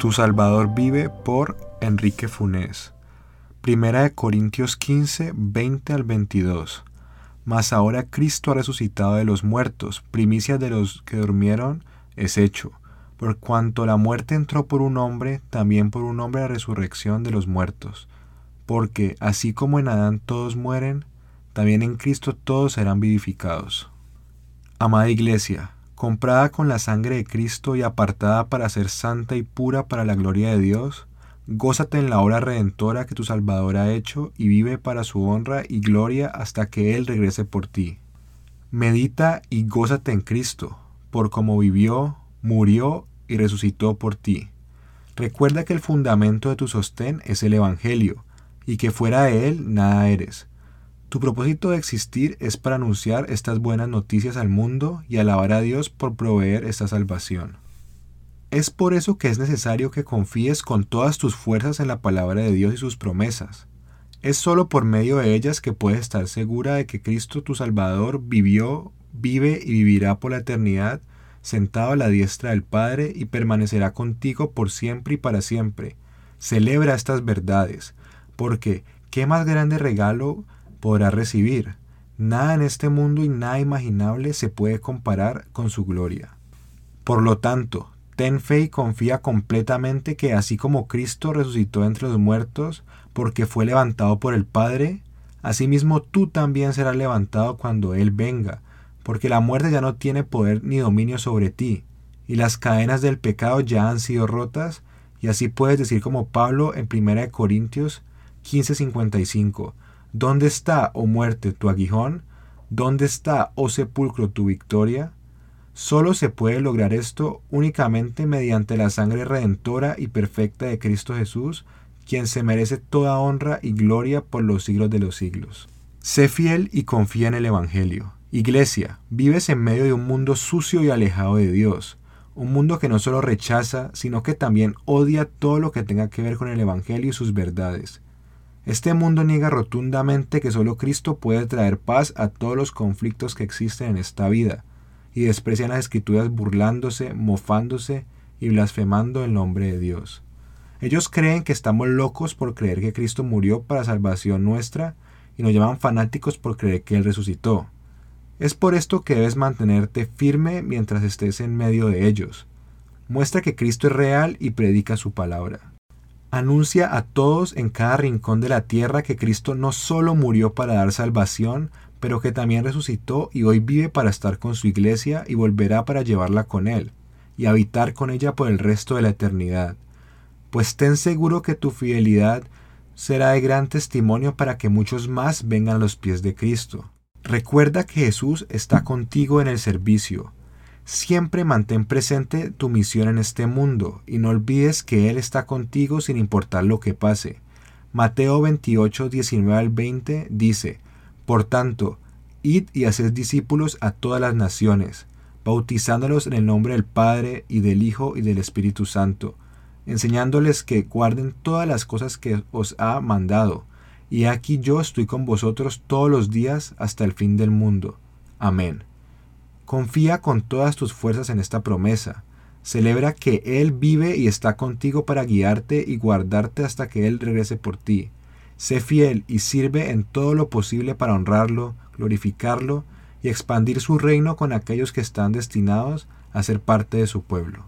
Tu Salvador vive por Enrique Funés. Primera de Corintios 15, 20 al 22. Mas ahora Cristo ha resucitado de los muertos, primicia de los que durmieron es hecho. Por cuanto la muerte entró por un hombre, también por un hombre la resurrección de los muertos. Porque así como en Adán todos mueren, también en Cristo todos serán vivificados. Amada Iglesia, comprada con la sangre de Cristo y apartada para ser santa y pura para la gloria de Dios, gózate en la obra redentora que tu Salvador ha hecho y vive para su honra y gloria hasta que Él regrese por ti. Medita y gózate en Cristo, por cómo vivió, murió y resucitó por ti. Recuerda que el fundamento de tu sostén es el Evangelio, y que fuera de él nada eres. Tu propósito de existir es para anunciar estas buenas noticias al mundo y alabar a Dios por proveer esta salvación. Es por eso que es necesario que confíes con todas tus fuerzas en la palabra de Dios y sus promesas. Es solo por medio de ellas que puedes estar segura de que Cristo tu Salvador vivió, vive y vivirá por la eternidad, sentado a la diestra del Padre y permanecerá contigo por siempre y para siempre. Celebra estas verdades, porque ¿qué más grande regalo podrá recibir. Nada en este mundo y nada imaginable se puede comparar con su gloria. Por lo tanto, ten fe y confía completamente que así como Cristo resucitó entre los muertos porque fue levantado por el Padre, asimismo tú también serás levantado cuando Él venga, porque la muerte ya no tiene poder ni dominio sobre ti, y las cadenas del pecado ya han sido rotas, y así puedes decir como Pablo en 1 Corintios 15:55, ¿Dónde está, oh muerte, tu aguijón? ¿Dónde está, oh sepulcro, tu victoria? Solo se puede lograr esto únicamente mediante la sangre redentora y perfecta de Cristo Jesús, quien se merece toda honra y gloria por los siglos de los siglos. Sé fiel y confía en el Evangelio. Iglesia, vives en medio de un mundo sucio y alejado de Dios, un mundo que no solo rechaza, sino que también odia todo lo que tenga que ver con el Evangelio y sus verdades. Este mundo niega rotundamente que solo Cristo puede traer paz a todos los conflictos que existen en esta vida, y desprecian las escrituras burlándose, mofándose y blasfemando el nombre de Dios. Ellos creen que estamos locos por creer que Cristo murió para salvación nuestra y nos llaman fanáticos por creer que Él resucitó. Es por esto que debes mantenerte firme mientras estés en medio de ellos. Muestra que Cristo es real y predica su palabra. Anuncia a todos en cada rincón de la tierra que Cristo no solo murió para dar salvación, pero que también resucitó y hoy vive para estar con su iglesia y volverá para llevarla con él, y habitar con ella por el resto de la eternidad. Pues ten seguro que tu fidelidad será de gran testimonio para que muchos más vengan a los pies de Cristo. Recuerda que Jesús está contigo en el servicio, Siempre mantén presente tu misión en este mundo y no olvides que Él está contigo sin importar lo que pase. Mateo 28, 19 al 20 dice, Por tanto, id y haced discípulos a todas las naciones, bautizándolos en el nombre del Padre y del Hijo y del Espíritu Santo, enseñándoles que guarden todas las cosas que os ha mandado. Y aquí yo estoy con vosotros todos los días hasta el fin del mundo. Amén. Confía con todas tus fuerzas en esta promesa. Celebra que Él vive y está contigo para guiarte y guardarte hasta que Él regrese por ti. Sé fiel y sirve en todo lo posible para honrarlo, glorificarlo y expandir su reino con aquellos que están destinados a ser parte de su pueblo.